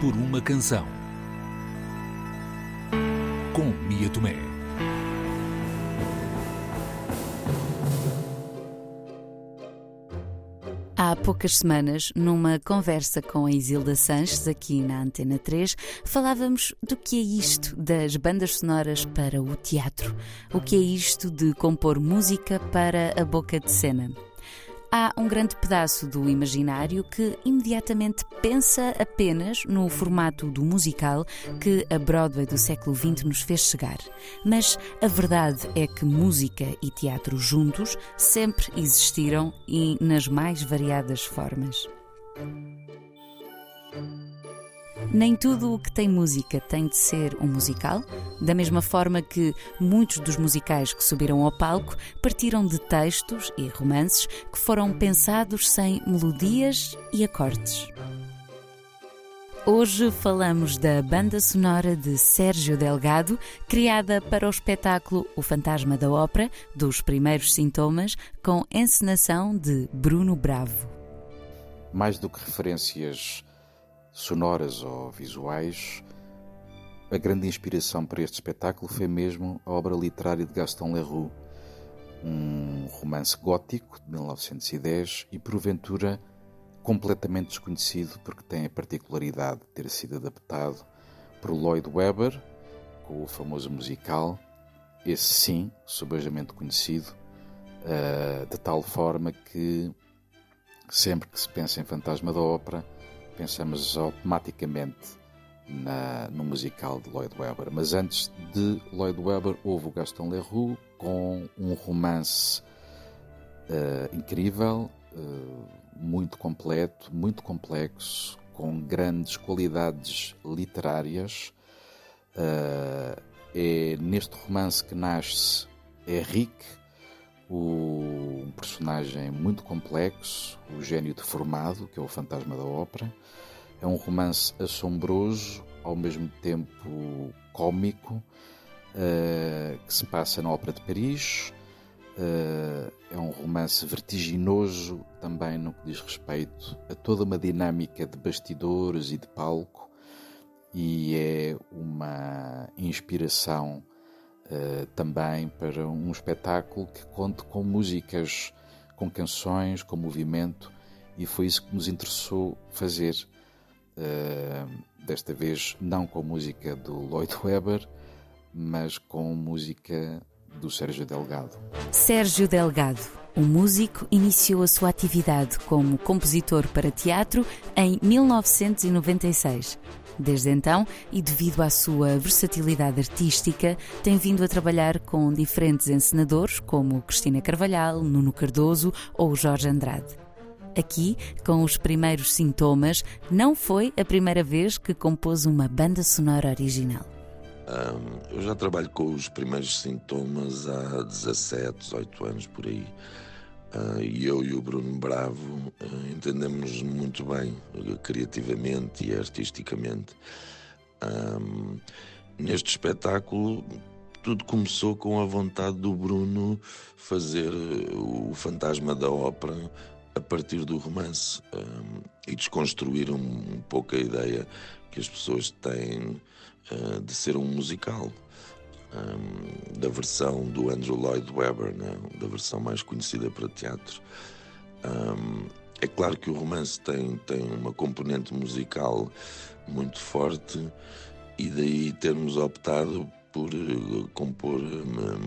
por uma canção. Com Mia Tomé. Há poucas semanas, numa conversa com a Isilda Sanches, aqui na Antena 3, falávamos do que é isto das bandas sonoras para o teatro. O que é isto de compor música para a boca de cena. Há um grande pedaço do imaginário que imediatamente pensa apenas no formato do musical que a Broadway do século XX nos fez chegar. Mas a verdade é que música e teatro juntos sempre existiram e nas mais variadas formas. Nem tudo o que tem música tem de ser um musical, da mesma forma que muitos dos musicais que subiram ao palco partiram de textos e romances que foram pensados sem melodias e acordes. Hoje falamos da banda sonora de Sérgio Delgado, criada para o espetáculo O Fantasma da Ópera, dos primeiros sintomas, com encenação de Bruno Bravo. Mais do que referências sonoras ou visuais, a grande inspiração para este espetáculo foi mesmo a obra literária de Gaston Leroux, um romance gótico de 1910 e porventura completamente desconhecido porque tem a particularidade de ter sido adaptado por Lloyd Webber com o famoso musical, esse sim, subejamente conhecido, uh, de tal forma que sempre que se pensa em Fantasma da Ópera pensamos automaticamente na, no musical de Lloyd Webber. Mas antes de Lloyd Webber houve o Gaston Leroux com um romance uh, incrível, uh, muito completo, muito complexo, com grandes qualidades literárias. Uh, é neste romance que nasce Henrique, o, um personagem muito complexo, o gênio deformado, que é o fantasma da ópera. É um romance assombroso, ao mesmo tempo cômico, uh, que se passa na Ópera de Paris. Uh, é um romance vertiginoso também no que diz respeito a toda uma dinâmica de bastidores e de palco, e é uma inspiração uh, também para um espetáculo que conte com músicas, com canções, com movimento, e foi isso que nos interessou fazer. Uh, desta vez não com música do Lloyd Webber, mas com música do Sérgio Delgado. Sérgio Delgado, o músico, iniciou a sua atividade como compositor para teatro em 1996. Desde então, e devido à sua versatilidade artística, tem vindo a trabalhar com diferentes encenadores como Cristina Carvalhal, Nuno Cardoso ou Jorge Andrade. Aqui, com os primeiros sintomas, não foi a primeira vez que compôs uma banda sonora original. Um, eu já trabalho com os primeiros sintomas há 17, 18 anos por aí. Uh, e eu e o Bruno Bravo uh, entendemos muito bem criativamente e artisticamente. neste espetáculo, tudo começou com a vontade do Bruno fazer o fantasma da ópera a partir do romance e desconstruir um, pouco a ideia que as pessoas têm de ser um musical um, da versão do Andrew Lloyd Webber, né? da versão mais conhecida para teatro. Um, é claro que o romance tem, tem uma componente musical muito forte e daí termos optado por uh, compor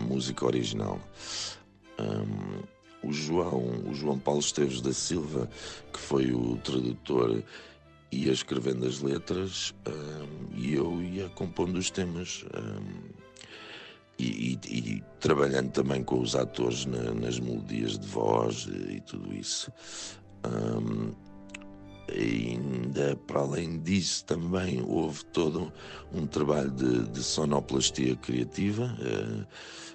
música original. Um, o João, o João Paulo Esteves da Silva, que foi o tradutor, ia escrevendo as letras um, e eu ia compondo os temas. Um, e, e, e, trabalhando também com os atores na, nas melodias de voz e, e tudo isso. Um, ainda para além disso também houve todo um trabalho de, de sonoplastia criativa, uh,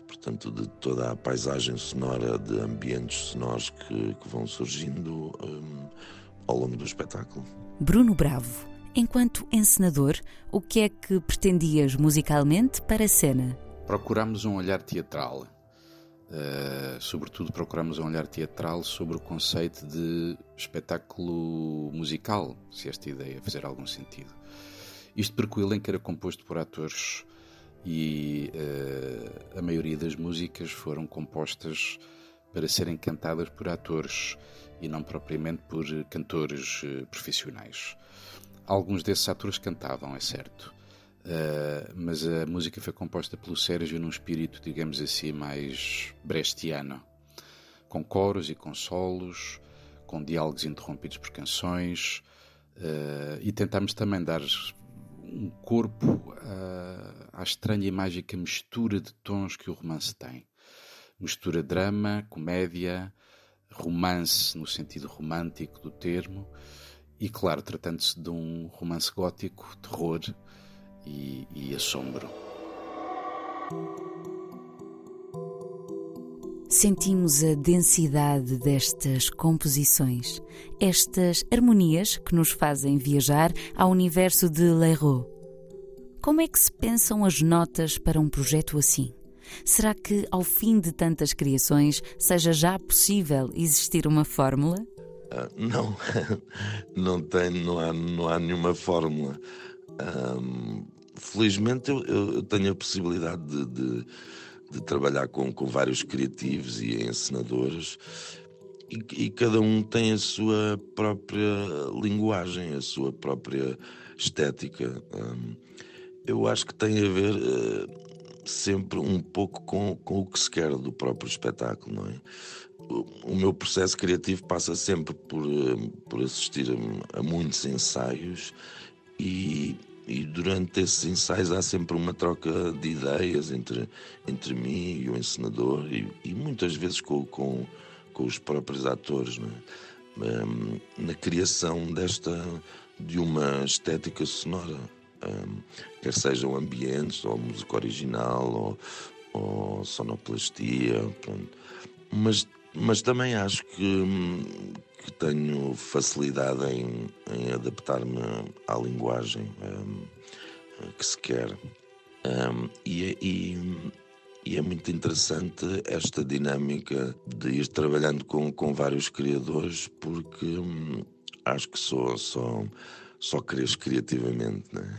portanto de toda a paisagem sonora, de ambientes sonoros que, que vão surgindo um, ao longo do espetáculo. Bruno Bravo, enquanto encenador, o que é que pretendias musicalmente para a cena? Procuramos um olhar teatral. Uh, sobretudo procuramos um olhar teatral sobre o conceito de espetáculo musical, se esta ideia fizer algum sentido. Isto porque o elenco era composto por atores e uh, a maioria das músicas foram compostas para serem cantadas por atores e não propriamente por cantores uh, profissionais. Alguns desses atores cantavam, é certo, Uh, mas a música foi composta pelo Sérgio num espírito, digamos assim, mais brechtiano, com coros e com solos, com diálogos interrompidos por canções, uh, e tentámos também dar um corpo uh, à estranha e mágica mistura de tons que o romance tem. Mistura drama, comédia, romance no sentido romântico do termo, e claro, tratando-se de um romance gótico, terror, e, e assombro. Sentimos a densidade destas composições, estas harmonias que nos fazem viajar ao universo de Leroux. Como é que se pensam as notas para um projeto assim? Será que, ao fim de tantas criações, seja já possível existir uma fórmula? Uh, não, não, tem, não, há, não há nenhuma fórmula. Um, felizmente eu, eu, tenho a possibilidade de, de, de, trabalhar com, com vários criativos e encenadores e, e, cada um tem a sua própria linguagem, a sua própria estética. Um, eu acho que tem a ver uh, sempre um pouco com, com o que se quer do próprio espetáculo, não é? O, meu processo criativo passa sempre por, uh, por assistir a, a muitos ensaios e, e durante esses ensaios há sempre uma troca de ideias entre, entre mim e o encenador e, e muitas vezes com, com, com, os próprios atores é? um, na criação desta de uma estética sonora um, quer sejam ambientes ou música original ou, ou sonoplastia pronto. mas mas também acho que, hum, que tenho facilidade em, em adaptar-me à linguagem um, que se quer. Um, e, e, e, é muito interessante esta dinâmica de ir trabalhando com, com vários criadores, porque hum, acho que só, só, só criativamente. Né?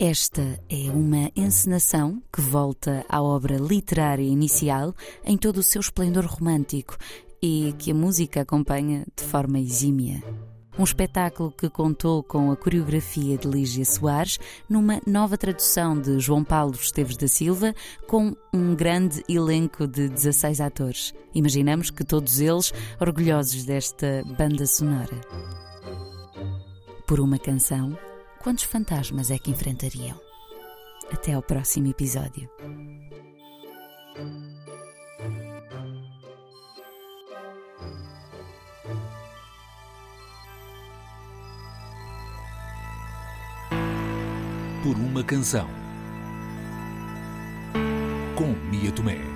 Esta é uma encenação que volta à obra literária inicial em todo o seu esplendor romântico e que a música acompanha de forma exímia. Um espetáculo que contou com a coreografia de Lígia Soares, numa nova tradução de João Paulo Esteves da Silva, com um grande elenco de 16 atores. Imaginamos que todos eles orgulhosos desta banda sonora. Por uma canção, quantos fantasmas é que enfrentariam? Até ao próximo episódio. Por uma canção. Com Mia Tomé.